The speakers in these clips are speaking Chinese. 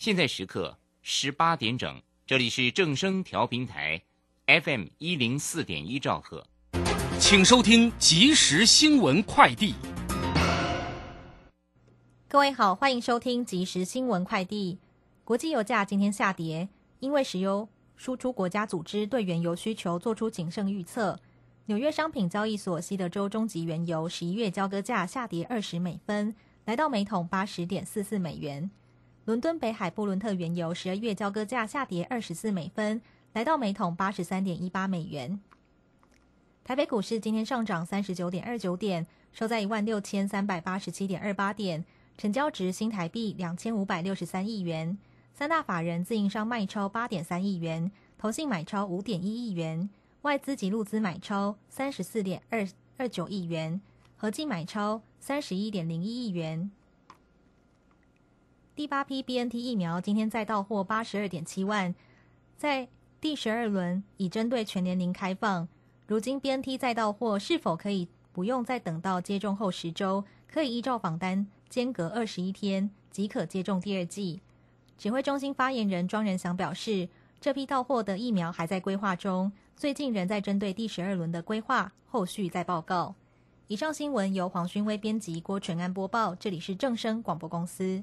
现在时刻十八点整，这里是正声调频台，FM 一零四点一兆赫，请收听即时新闻快递。各位好，欢迎收听即时新闻快递。国际油价今天下跌，因为石油输出国家组织对原油需求做出谨慎预测。纽约商品交易所西德州中级原油十一月交割价下跌二十美分，来到每桶八十点四四美元。伦敦北海布伦特原油十二月交割价下跌二十四美分，来到每桶八十三点一八美元。台北股市今天上涨三十九点二九点，收在一万六千三百八十七点二八点，成交值新台币两千五百六十三亿元。三大法人自营商卖超八点三亿元，投信买超五点一亿元。外资及陆资买超三十四点二二九亿元，合计买超三十一点零一亿元。第八批 BNT 疫苗今天再到货八十二点七万，在第十二轮已针对全年龄开放。如今 BNT 再到货，是否可以不用再等到接种后十周，可以依照访单间隔二十一天即可接种第二剂？指挥中心发言人庄仁祥表示，这批到货的疫苗还在规划中。最近仍在针对第十二轮的规划，后续再报告。以上新闻由黄勋威编辑，郭纯安播报。这里是正声广播公司。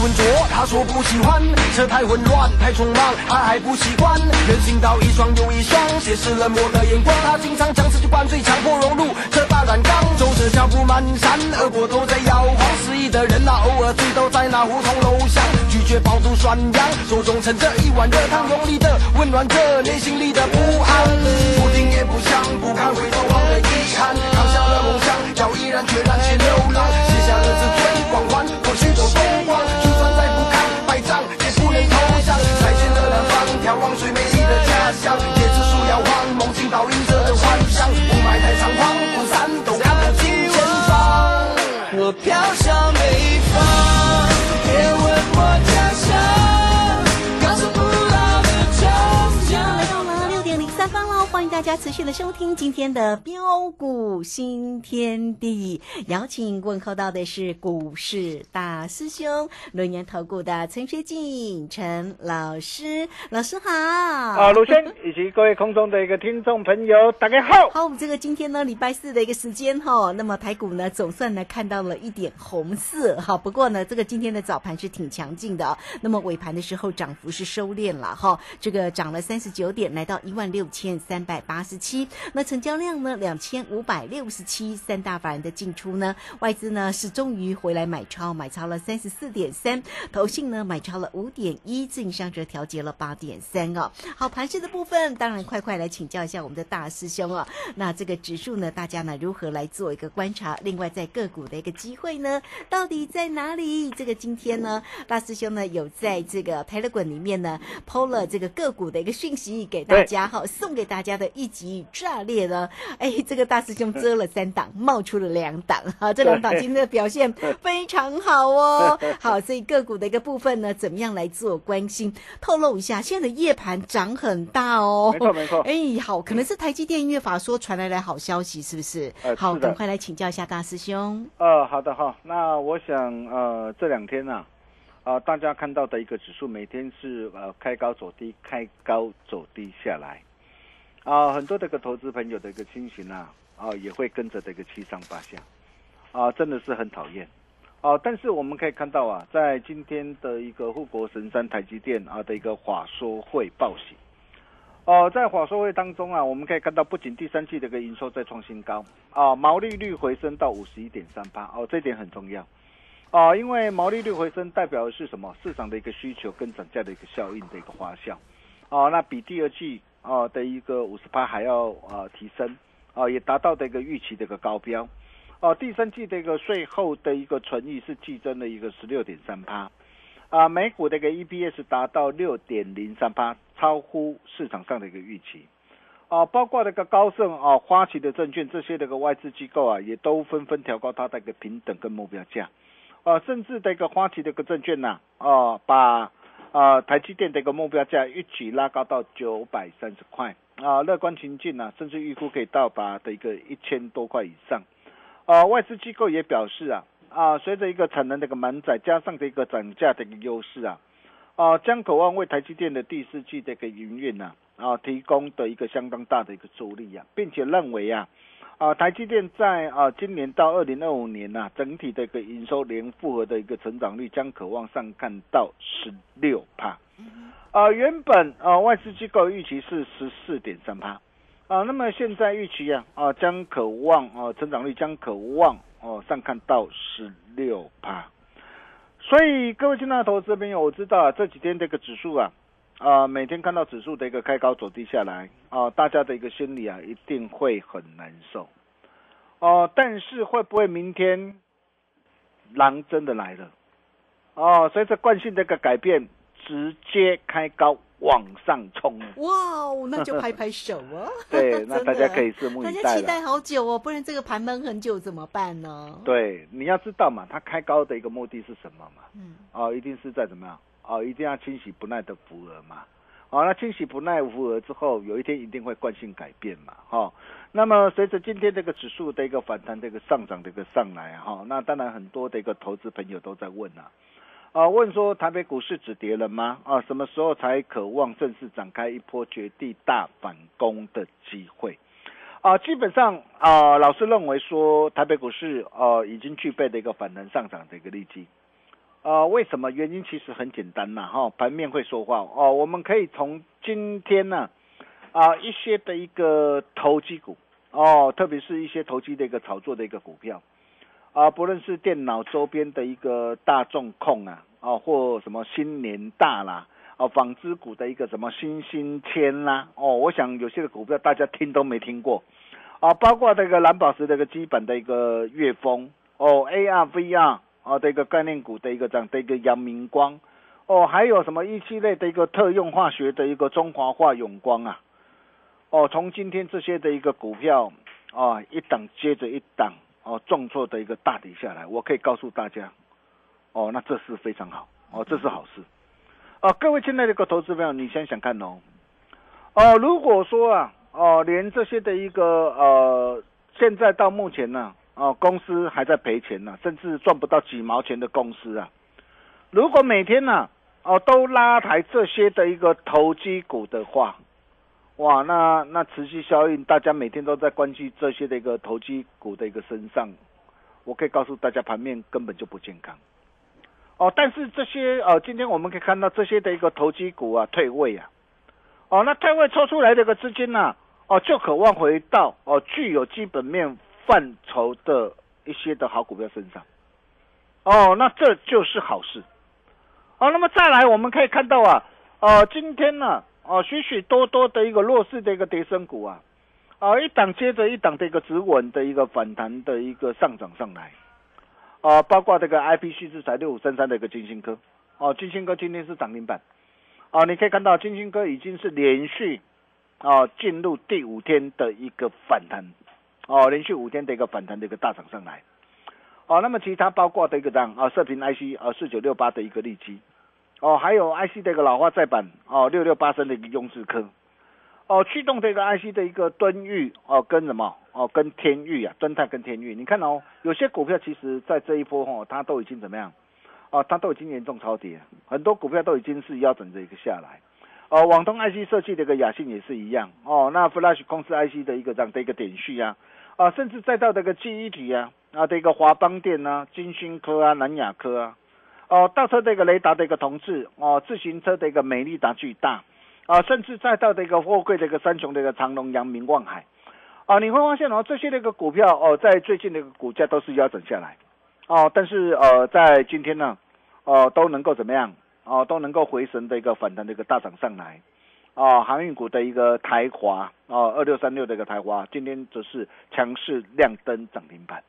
浑浊，他说不喜欢；车太混乱，太匆忙，他还不习惯。人行道一双又一双，斜视冷漠的眼光。他经常将自己灌醉，强迫融入这大染缸。走着脚步蹒跚，耳朵都在摇晃。失意的人啊，偶尔醉倒在那胡同楼下，拒绝爆肚涮羊，手中盛着一碗热汤，用力的温暖着内心里的不安。不听也不想，不堪回头望的遗憾，扛下了梦想，要毅然决然去流浪，shout 大家持续的收听今天的标股新天地。邀请问候到的是股市大师兄轮研投顾的陈学进陈老师，老师好。啊，鲁轩以及各位空中的一个听众朋友，大家好。好，我们这个今天呢，礼拜四的一个时间哈，那么台股呢，总算呢看到了一点红色哈。不过呢，这个今天的早盘是挺强劲的，那么尾盘的时候涨幅是收敛了哈，这个涨了三十九点，来到一万六千三百八十七。那成交量呢，两千五百六十七。三大法人的进出呢，外资呢是终于回来买超，买超了三十四点三，投信呢买超了五点一，自营商则调节了八点三哦。好，盘势的部分，当然快快来请教一下我们的大师兄哦。那这个指数呢，大家呢如何来做一个观察？另外，在个股的一个机会呢，到底在哪里？这个今天呢，大师兄呢有在这个 Telegram 里面呢抛了这个个股的一个讯息给大家哈，送给大家的一级炸裂呢？哎，这个大师兄遮了三档，冒出了两档啊，这两档今天的表现非常好哦。好，所以个股的一个部分呢，怎么样来做关心？透露一下，现在的夜盘涨很大哦。没错没错。哎，好，可能是台积电音乐法说传来了好消息，是不是？好，赶快来请教一下大师兄。呃，好的哈，那我想呃这两天呢。啊，大家看到的一个指数，每天是呃开高走低，开高走低下来，啊，很多的一个投资朋友的一个心情啊，啊，也会跟着这个七上八下，啊，真的是很讨厌，啊，但是我们可以看到啊，在今天的一个护国神山台积电啊的一个法说会报喜，哦，在法说会当中啊，我们可以看到，不仅第三季的一个营收在创新高，啊，毛利率回升到五十一点三八，哦，这点很重要。啊，因为毛利率回升代表的是什么？市场的一个需求跟涨价的一个效应的一个花销。啊，那比第二季啊的一个五十八还要啊提升，啊也达到的一个预期的一个高标。啊，第三季的一个税后的一个存益是季增了一个十六点三趴。啊，美股的一个 EPS 达到六点零三八，超乎市场上的一个预期。啊，包括那个高盛啊、花旗的证券这些的一个外资机构啊，也都纷纷调高它的一个平等跟目标价。啊，甚至的一个花旗的一个证券呐，啊，把啊台积电的一个目标价一举拉高到九百三十块啊，乐观情境呢，甚至预估可以到达的一个一千多块以上。啊，外资机构也表示啊，啊，随着一个产能的一个满载，加上的一个涨价的一个优势啊，啊，将渴望为台积电的第四季的一个营运呐，啊，提供的一个相当大的一个助力啊，并且认为啊。啊，台积电在啊今年到二零二五年呐，整体的一个营收年复合的一个成长率将可望上看到十六帕。啊，原本啊外资机构预期是十四点三帕，啊，那么现在预期啊啊将可望啊成长率将可望哦上看到十六帕。所以各位亲爱的投资朋友，我知道啊这几天这个指数啊。啊，每天看到指数的一个开高走低下来，啊，大家的一个心理啊，一定会很难受。哦，但是会不会明天狼真的来了？哦，随着惯性的一个改变，直接开高往上冲。哇哦，那就拍拍手哦。对，那大家可以拭目以待大家期待好久哦，不然这个盘闷很久怎么办呢？对，你要知道嘛，它开高的一个目的是什么嘛？嗯。哦，一定是在怎么样？哦，一定要清洗不耐的浮额嘛，哦，那清洗不耐浮额之后，有一天一定会惯性改变嘛，哈。那么随着今天这个指数的一个反弹，这个上涨的一个上来，哈，那当然很多的一个投资朋友都在问啊，啊，问说台北股市止跌了吗？啊，什么时候才渴望正式展开一波绝地大反攻的机会？啊，基本上啊，老师认为说台北股市啊已经具备的一个反弹上涨的一个利基。啊，为什么？原因其实很简单呐，哈，盘面会说话哦。我们可以从今天呢，啊，一些的一个投机股哦，特别是一些投机的一个炒作的一个股票，啊，不论是电脑周边的一个大众控啊，哦，或什么新年大啦，哦，纺织股的一个什么新兴天啦，哦，我想有些的股票大家听都没听过，啊，包括这个蓝宝石的一个基本的一个月峰哦，AR VR。啊，的一个概念股的一个这样的一个阳明光，哦，还有什么一系列的一个特用化学的一个中华化永光啊，哦，从今天这些的一个股票啊，一档接着一档哦，重挫的一个大底下来，我可以告诉大家，哦，那这是非常好，哦，这是好事，哦，各位亲爱的个投资朋友，你想想看哦，哦，如果说啊，哦，连这些的一个呃，现在到目前呢。哦，公司还在赔钱呢，甚至赚不到几毛钱的公司啊！如果每天呢，哦，都拉抬这些的一个投机股的话，哇，那那持续效应，大家每天都在关注这些的一个投机股的一个身上，我可以告诉大家，盘面根本就不健康。哦，但是这些呃，今天我们可以看到这些的一个投机股啊，退位啊，哦，那退位抽出来的个资金呢，哦，就渴望回到哦，具有基本面。范畴的一些的好股票身上，哦，那这就是好事，哦，那么再来我们可以看到啊，呃，今天呢，哦，许许多多的一个弱势的一个跌升股啊，啊，一档接着一档的一个止稳的一个反弹的一个上涨上来，啊，包括这个 I P 系制裁六五三三的一个金星科，哦，金星科今天是涨停板，哦，你可以看到金星科已经是连续哦，进入第五天的一个反弹，哦，连续五天的一个反弹的一个大涨上来，哦，那么其他包括的一个样？啊，射频 IC 啊，四九六八的一个利基，哦，还有 IC 的一个老化再版哦，六六八三的一个雍智科，哦，驱动这个 IC 的一个敦裕哦，跟什么？哦，跟天域啊，敦泰跟天域，你看哦，有些股票其实在这一波哦，它都已经怎么样？哦，它都已经严重超跌，很多股票都已经是腰整着一个下来。哦，网通 IC 设计的一个雅信也是一样。哦，那 Flash 公司 IC 的一个这样的一个点序啊，啊，甚至再到这个记忆体啊，啊的一个华邦电啊、金星科啊、南亚科啊，哦，倒车的一个雷达的一个同志，哦，自行车的一个美利达巨大，啊，甚至再到的一个货柜的一个三雄的一个长隆、阳明、望海，啊，你会发现哦，这些那个股票哦，在最近的一个股价都是腰整下来。哦，但是呃，在今天呢，哦都能够怎么样？哦，都能够回神的一个反弹的一个大涨上来。哦，航运股的一个台华，哦二六三六的一个台华，今天则是强势亮灯涨停板。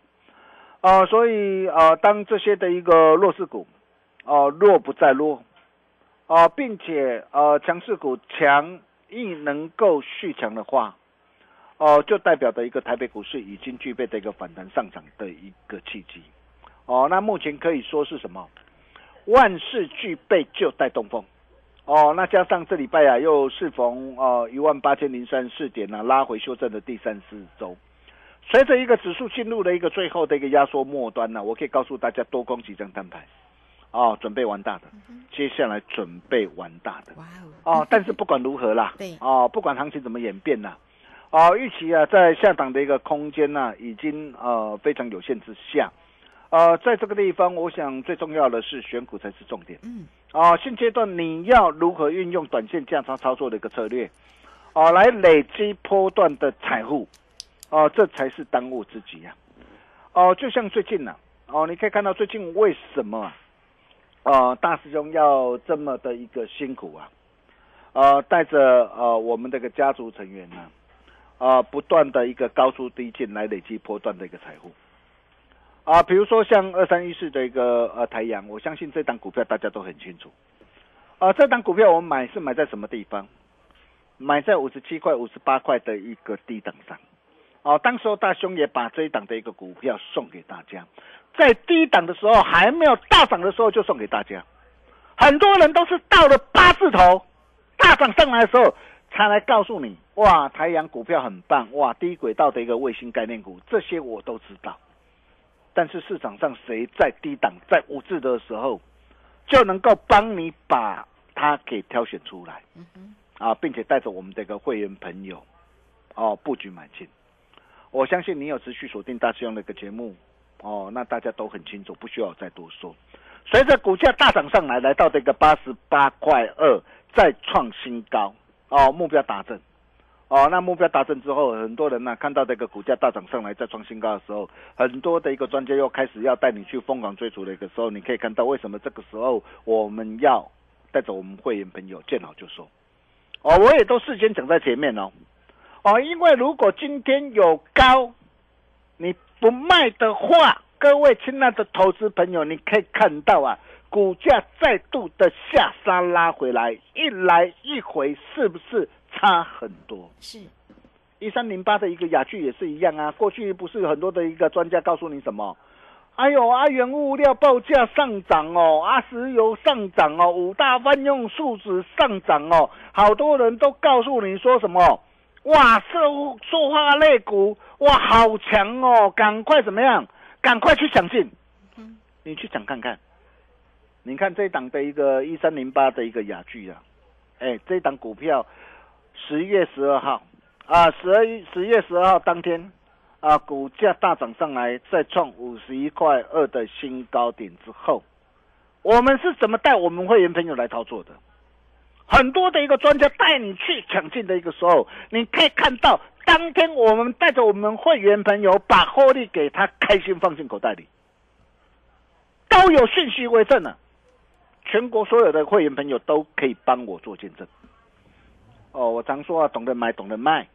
啊，所以呃，当这些的一个弱势股，哦弱不再弱，哦，并且呃强势股强亦能够续强的话，哦，就代表的一个台北股市已经具备的一个反弹上涨的一个契机。哦，那目前可以说是什么？万事俱备，就带东风。哦，那加上这礼拜啊，又适逢呃一万八千零三十四点呢，拉回修正的第三四周。随着一个指数进入了一个最后的一个压缩末端呢，我可以告诉大家，多空几张单牌，哦，准备玩大的，接下来准备玩大的。哇哦！哦，但是不管如何啦，对，哦，不管行情怎么演变呢，哦，预期啊，在下档的一个空间呢，已经呃非常有限之下。呃，在这个地方，我想最重要的是选股才是重点。嗯，啊，现阶段你要如何运用短线价差操作的一个策略，啊，来累积波段的财富，哦，这才是当务之急啊。哦，就像最近呢，哦，你可以看到最近为什么，啊，大师兄要这么的一个辛苦啊，呃，带着呃我们这个家族成员呢，啊，不断的一个高出低进来累积波段的一个财富。啊，比如说像二三一四的一个呃太阳，我相信这档股票大家都很清楚。啊，这档股票我们买是买在什么地方？买在五十七块、五十八块的一个低档上。哦，当时候大兄也把这一档的一个股票送给大家，在低档的时候还没有大涨的时候就送给大家。很多人都是到了八字头大涨上来的时候才来告诉你，哇，太阳股票很棒，哇，低轨道的一个卫星概念股，这些我都知道。但是市场上谁在低档在五字的时候，就能够帮你把它给挑选出来，啊，并且带着我们这个会员朋友，哦，布局买进。我相信你有持续锁定大师兄的一个节目，哦，那大家都很清楚，不需要再多说。随着股价大涨上来，来到这个八十八块二，再创新高，哦，目标达成。哦，那目标达成之后，很多人呢看到这个股价大涨上来，再创新高的时候，很多的一个专家又开始要带你去疯狂追逐的一个时候，你可以看到为什么这个时候我们要带着我们会员朋友见好就收。哦，我也都事先讲在前面哦。哦，因为如果今天有高，你不卖的话，各位亲爱的投资朋友，你可以看到啊，股价再度的下杀拉回来，一来一回，是不是？差很多，是，一三零八的一个雅具也是一样啊。过去不是很多的一个专家告诉你什么？哎呦，啊，原物料报价上涨哦，啊，石油上涨哦，五大万用数值上涨哦，好多人都告诉你说什么？哇，塑塑化类股哇好强哦，赶快怎么样？赶快去抢进，你去抢看看。你看这档的一个一三零八的一个雅具啊，哎，这档股票。十月十二号，啊，十二月十月十二号当天，啊，股价大涨上来，再创五十一块二的新高点之后，我们是怎么带我们会员朋友来操作的？很多的一个专家带你去抢进的一个时候，你可以看到，当天我们带着我们会员朋友把获利给他开心放进口袋里，都有信息为证了，全国所有的会员朋友都可以帮我做见证。哦，我常说啊，懂得买，懂得卖，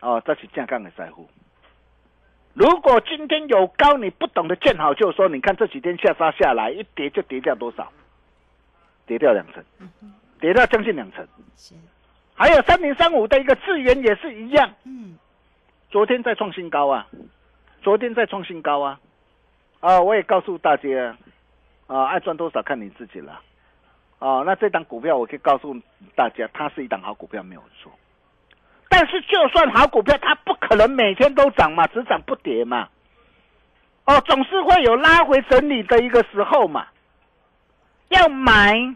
哦，这是健康的在乎。如果今天有高，你不懂得见好就收，你看这几天下杀下来，一跌就跌掉多少？跌掉两成，跌掉将近两成。还有三零三五的一个智源也是一样，嗯，昨天在创新高啊，昨天在创新高啊，啊，我也告诉大家，啊，爱赚多少看你自己了，哦，那这档股票我可以告诉大家，它是一档好股票没有错，但是就算好股票，它不可能每天都涨嘛，只涨不跌嘛，哦，总是会有拉回整理的一个时候嘛，要买，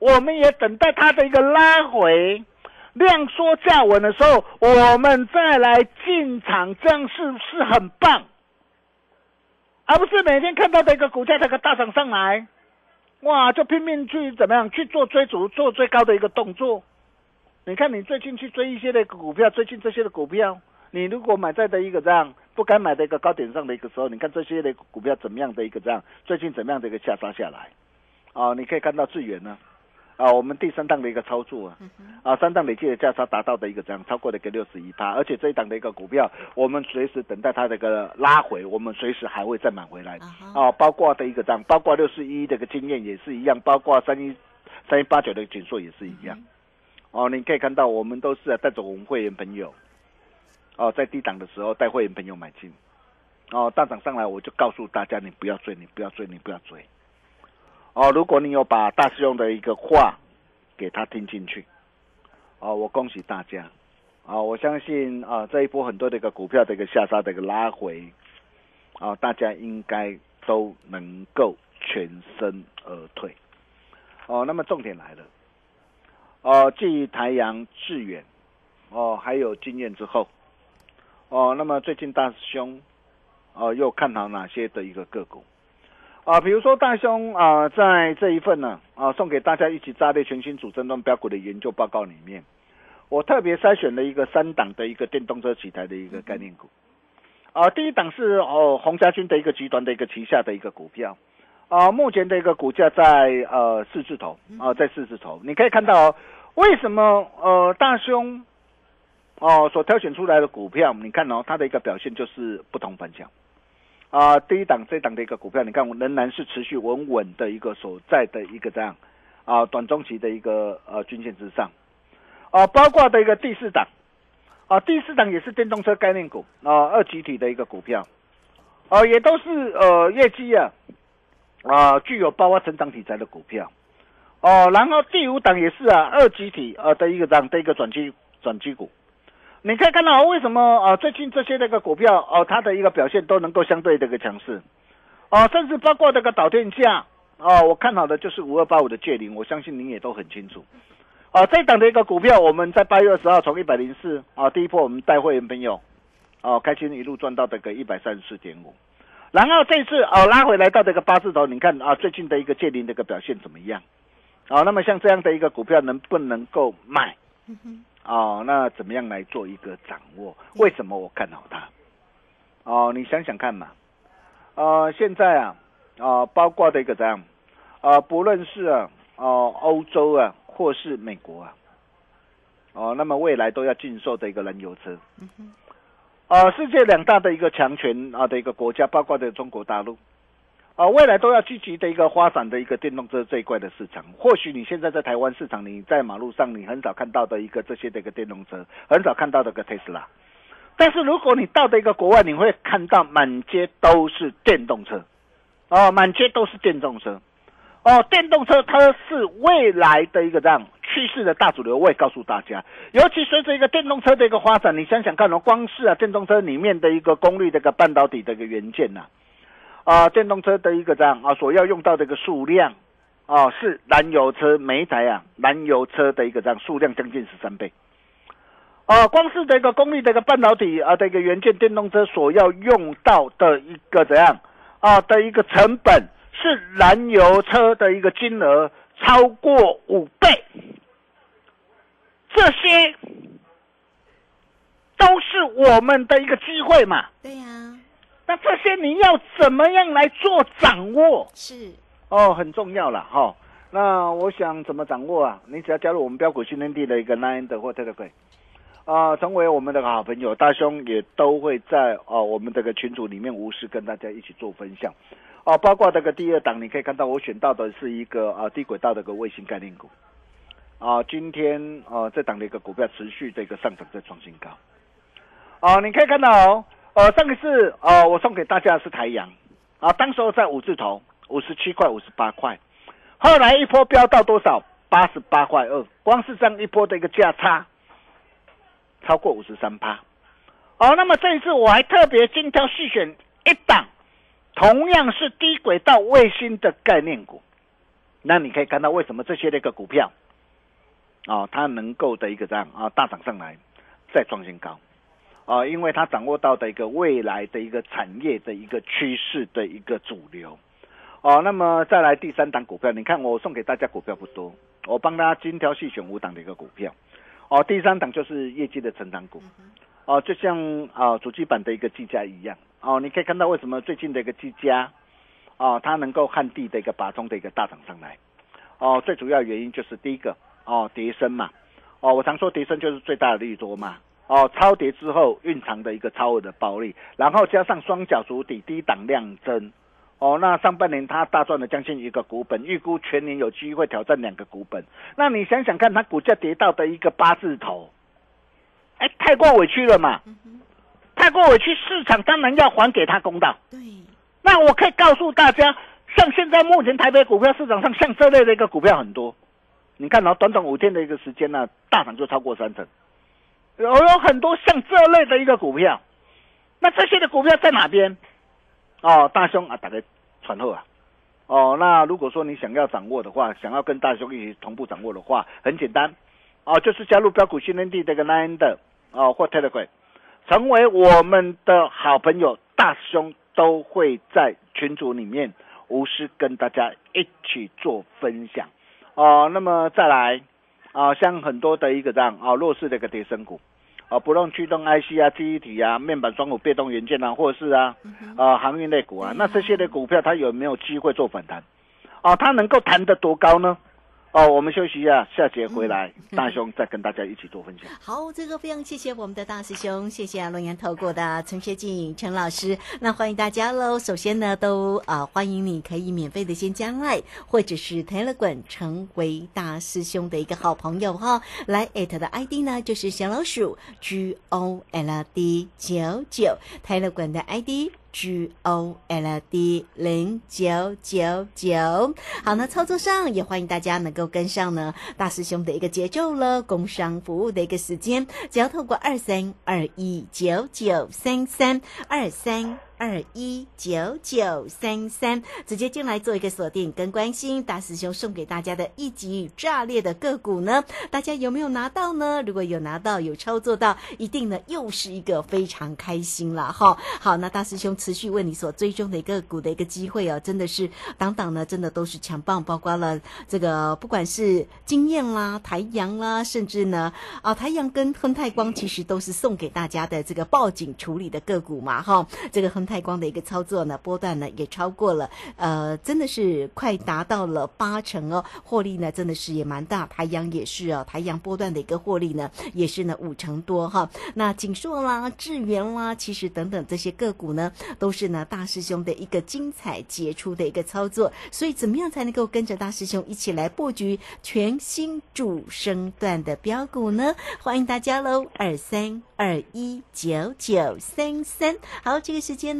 我们也等待它的一个拉回。量缩价稳的时候，我们再来进场，这样是不是很棒？而不是每天看到的一个股价这个大涨上来，哇，就拼命去怎么样去做追逐，做最高的一个动作。你看，你最近去追一些的股票，最近这些的股票，你如果买在的一个这样不该买的一个高点上的一个时候，你看这些的股票怎么样的一个这样，最近怎么样的一个下杀下来？哦，你可以看到最远呢。我们第三档的一个操作啊，啊，三档累计的价差达到的一个这样超过了一个六十一趴，而且这一档的一个股票，我们随时等待它的一个拉回，我们随时还会再买回来。啊，包括的一个这样，包括六十一的一个经验也是一样，包括三一三一八九的紧缩也是一样。哦，你可以看到我们都是带着我们会员朋友，哦，在低档的时候带会员朋友买进，哦，大涨上来我就告诉大家，你不要追，你不要追，你不要追。哦，如果你有把大师兄的一个话给他听进去，哦，我恭喜大家，啊，我相信啊，这一波很多的一个股票的一个下杀的一个拉回，啊，大家应该都能够全身而退。哦，那么重点来了，哦，继台阳、致远，哦，还有经验之后，哦，那么最近大师兄，哦，又看好哪些的一个个股？啊，比如说大兄啊，在这一份呢啊，送给大家一起炸裂全新主升段标股的研究报告里面，我特别筛选了一个三档的一个电动车起台的一个概念股。啊，第一档是哦洪家军的一个集团的一个旗下的一个股票，啊，目前的一个股价在呃四字头啊，在四字头。你可以看到为什么呃大兄哦所挑选出来的股票，你看哦它的一个表现就是不同凡响。啊，第一档这档的一个股票，你看我仍然是持续稳稳的一个所在的一个这样啊，短中期的一个呃均线之上啊，包括的一个第四档啊，第四档也是电动车概念股啊，二集体的一个股票啊，也都是呃业绩啊啊具有包括成长题材的股票哦，然后第五档也是啊，二集体啊的一个这样的一个转机转机股。你可以看到为什么啊？最近这些那个股票哦，它的一个表现都能够相对的一个强势，哦，甚至包括这个导电价哦，我看好的就是五二八五的借零，我相信您也都很清楚。哦，这档的一个股票，我们在八月二十号从一百零四啊，第一波我们带会员朋友哦，开心一路赚到这个一百三十四点五，然后这次哦拉回来到这个八字头，你看啊，最近的一个借零的一个表现怎么样？哦，那么像这样的一个股票能不能够买？哦，那怎么样来做一个掌握？为什么我看好它？哦，你想想看嘛。呃，现在啊，啊，包括的一个怎样？啊，不论是啊，哦，欧洲啊，或是美国啊，哦，那么未来都要禁售的一个燃油车。嗯哼。啊，世界两大的一个强权啊的一个国家，包括的中国大陆。啊，未来都要积极的一个发展的一个电动车这一块的市场。或许你现在在台湾市场，你在马路上你很少看到的一个这些的一个电动车，很少看到的个特斯拉。但是如果你到的一个国外，你会看到满街都是电动车，哦，满街都是电动车，哦，电动车它是未来的一个这样趋势的大主流。我也告诉大家，尤其随着一个电动车的一个发展，你想想看哦，光是啊电动车里面的一个功率的一个半导体的一个元件呐。啊，啊电动车的一个这样啊，所要用到的一个数量啊，是燃油车每一台啊，燃油车的一个这样数量将近十三倍。啊，光是这个功率的一个半导体啊的一个元件，电动车所要用到的一个怎样啊的一个成本，是燃油车的一个金额超过五倍。这些都是我们的一个机会嘛？对呀。那这些你要怎么样来做掌握？是哦，很重要了哈。那我想怎么掌握啊？你只要加入我们标股训练地的一个 Nine 的或 Telegram 啊，成为我们的好朋友，大兄也都会在哦我们这个群组里面无私跟大家一起做分享哦。包括这个第二档，你可以看到我选到的是一个啊低轨道的个卫星概念股啊，今天啊这档的一个股票持续的一个上涨，在创新高。哦，你可以看到哦，呃，上一次呃我送给大家的是台阳，啊，当时候在五字头，五十七块、五十八块，后来一波飙到多少？八十八块二，光是这样一波的一个价差，超过五十三趴。哦，那么这一次我还特别精挑细选一档，同样是低轨道卫星的概念股。那你可以看到为什么这些的一个股票，啊，它能够的一个这样啊大涨上来，再创新高，啊，因为它掌握到的一个未来的一个产业的一个趋势的一个主流。哦，那么再来第三档股票，你看我送给大家股票不多，我帮大家精挑细选五档的一个股票。哦，第三档就是业绩的成长股。哦，就像啊主机板的一个技嘉一样。哦，你可以看到为什么最近的一个技嘉，哦，它能够旱地的一个拔中的一个大涨上来。哦，最主要原因就是第一个，哦，叠升嘛。哦，我常说叠升就是最大的利多嘛。哦，超跌之后蕴藏的一个超额的暴利，然后加上双脚足底低档量增。哦，那上半年它大赚了将近一个股本，预估全年有机会挑战两个股本。那你想想看，它股价跌到的一个八字头，哎，太过委屈了嘛？太过委屈，市场当然要还给他公道。对。那我可以告诉大家，像现在目前台北股票市场上，像这类的一个股票很多。你看，然后短短五天的一个时间呢，大涨就超过三成。有有很多像这类的一个股票，那这些的股票在哪边？哦，大兄啊，打个传后啊，哦，那如果说你想要掌握的话，想要跟大兄一起同步掌握的话，很简单，哦，就是加入标股训练地这个 Line 的哦或 Telegram，成为我们的好朋友，大兄都会在群组里面无私跟大家一起做分享，哦，那么再来啊，像很多的一个这样啊弱势的一个跌升股。啊，不论驱动 IC 啊、记忆体啊、面板双股被动元件啊，或者是啊，啊航运类股啊，那这些的股票它有没有机会做反弹？啊，它能够弹得多高呢？哦，我们休息一下，下节回来，大兄再跟大家一起做分享。好，这个非常谢谢我们的大师兄，谢谢龙岩投顾的陈学静陈老师。那欢迎大家喽。首先呢，都啊欢迎你可以免费的先加来，或者是 Telegram 成为大师兄的一个好朋友哈。来艾特的 ID 呢就是小老鼠 G O L D 九九，Telegram 的 ID。G O L D 零九九九，好，那操作上也欢迎大家能够跟上呢大师兄的一个节奏了，工商服务的一个时间，只要透过二三二一九九三三二三。二一九九三三，直接进来做一个锁定跟关心，大师兄送给大家的一级炸裂的个股呢，大家有没有拿到呢？如果有拿到，有操作到，一定呢又是一个非常开心了哈。好，那大师兄持续为你所追踪的一个股的一个机会哦，真的是档档呢，真的都是强棒，包括了这个不管是经验啦、台阳啦，甚至呢啊台阳跟亨泰光，其实都是送给大家的这个报警处理的个股嘛哈，这个亨。太光的一个操作呢，波段呢也超过了，呃，真的是快达到了八成哦，获利呢真的是也蛮大。台阳也是哦，台阳波段的一个获利呢也是呢五成多哈。那锦硕啦、智源啦，其实等等这些个股呢，都是呢大师兄的一个精彩杰出的一个操作。所以怎么样才能够跟着大师兄一起来布局全新主升段的标股呢？欢迎大家喽，二三二一九九三三。好，这个时间。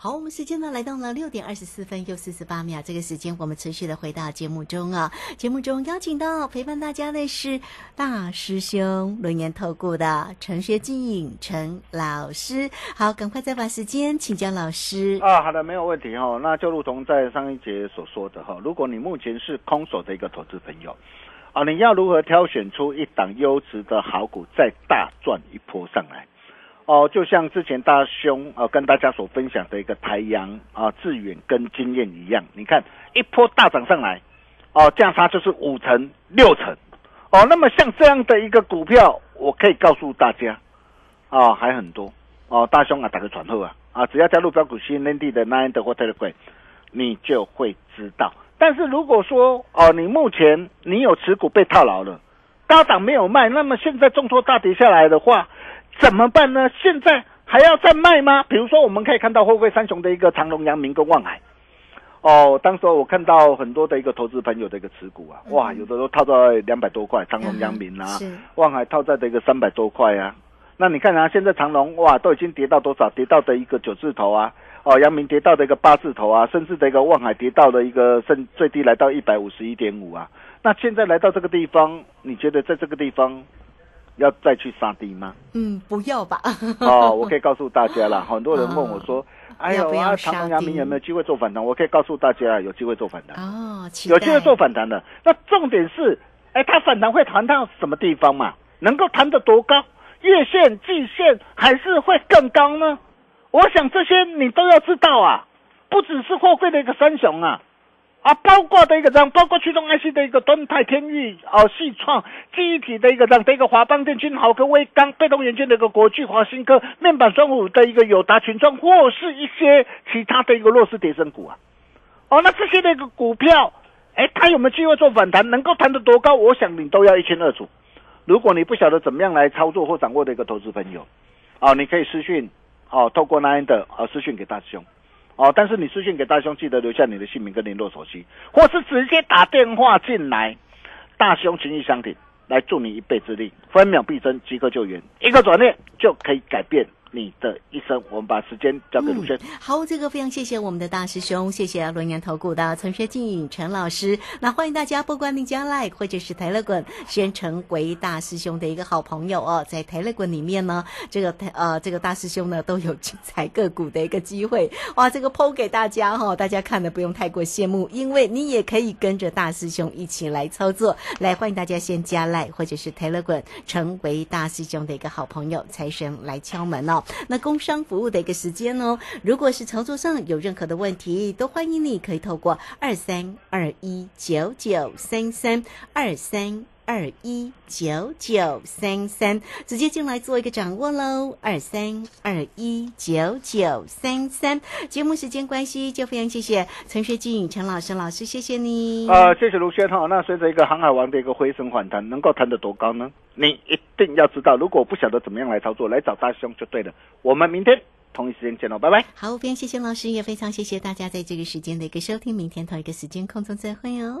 好，我们时间呢来到了六点二十四分又四十八秒，这个时间我们持续的回到节目中啊。节目中邀请到陪伴大家的是大师兄轮研透顾的陈学进陈老师。好，赶快再把时间请教老师。啊，好的，没有问题哈。那就如同在上一节所说的哈，如果你目前是空手的一个投资朋友，啊，你要如何挑选出一档优质的好股，再大赚一波上来？哦，就像之前大兄啊跟大家所分享的一个台阳啊、致远跟经验一样，你看一波大涨上来，哦，价差就是五成六成，哦，那么像这样的一个股票，我可以告诉大家，啊，还很多哦，大兄啊，打个传呼啊，啊，只要加入标股新天地的 Nine 的或 Telegram，你就会知道。但是如果说哦，你目前你有持股被套牢了，高涨没有卖，那么现在重挫大跌下来的话。怎么办呢？现在还要再卖吗？比如说，我们可以看到货柜三雄的一个长隆、阳明跟望海。哦，当时我看到很多的一个投资朋友的一个持股啊，哇，有的都套在两百多块，长隆、阳明啊，望海套在的一个三百多块啊。那你看啊，现在长隆哇都已经跌到多少？跌到的一个九字头啊，哦，阳明跌到的一个八字头啊，甚至的一个望海跌到的一个甚最低来到一百五十一点五啊。那现在来到这个地方，你觉得在这个地方？要再去杀低吗？嗯，不要吧。哦，我可以告诉大家了，很多人问我说：“哎呦，啊，长隆、阳明有没有机会做反弹？”我可以告诉大家，有机会做反弹。哦，有机会做反弹的。那重点是，哎，它反弹会弹到什么地方嘛？能够弹得多高？月线、季线还是会更高呢？我想这些你都要知道啊，不只是货柜的一个三雄啊。啊，包括的一个这样，包括驱动 IC 的一个端泰天域、哦，细创记忆体的一个这样的一个华邦电、君豪科、威刚被动元件的一个国巨、华新科面板双虎的一个友达群创，或是一些其他的一个弱势跌升股啊。哦，那这些的一个股票，哎，它有没有机会做反弹？能够弹得多高？我想你都要一清二楚。如果你不晓得怎么样来操作或掌握的一个投资朋友，哦，你可以私讯，哦，透过那样的呃私讯给大师兄。哦，但是你私信给大兄，记得留下你的姓名跟联络手机，或是直接打电话进来，大兄情义相挺，来助你一臂之力，分秒必争，即刻救援，一个转念就可以改变。你的一生，我们把时间交给卢轩。好，这个非常谢谢我们的大师兄，谢谢轮研投顾的陈学进陈老师。那欢迎大家，不管你将来或者是台乐滚，先成为大师兄的一个好朋友哦。在台乐滚里面呢，这个台呃这个大师兄呢都有精彩个股的一个机会 哇。这个剖给大家哈，大家看的不用太过羡慕，因为你也可以跟着大师兄一起来操作。来，欢迎大家先加赖或者是台乐滚，成为大师兄的一个好朋友，财神来敲门哦。那工商服务的一个时间哦，如果是操作上有任何的问题，都欢迎你可以透过二三二一九九三三二三二一九九三三直接进来做一个掌握喽。二三二一九九三三，节目时间关系，就非常谢谢陈学静陈老师老师，谢谢你。呃，谢谢卢轩哈。那随着一个航海王的一个回升反弹，能够弹得多高呢？你一定要知道，如果不晓得怎么样来操作，来找大兄就对了。我们明天同一时间见喽，拜拜。好，非常谢谢老师，也非常谢谢大家在这个时间的一个收听。明天同一个时间空中再会哦。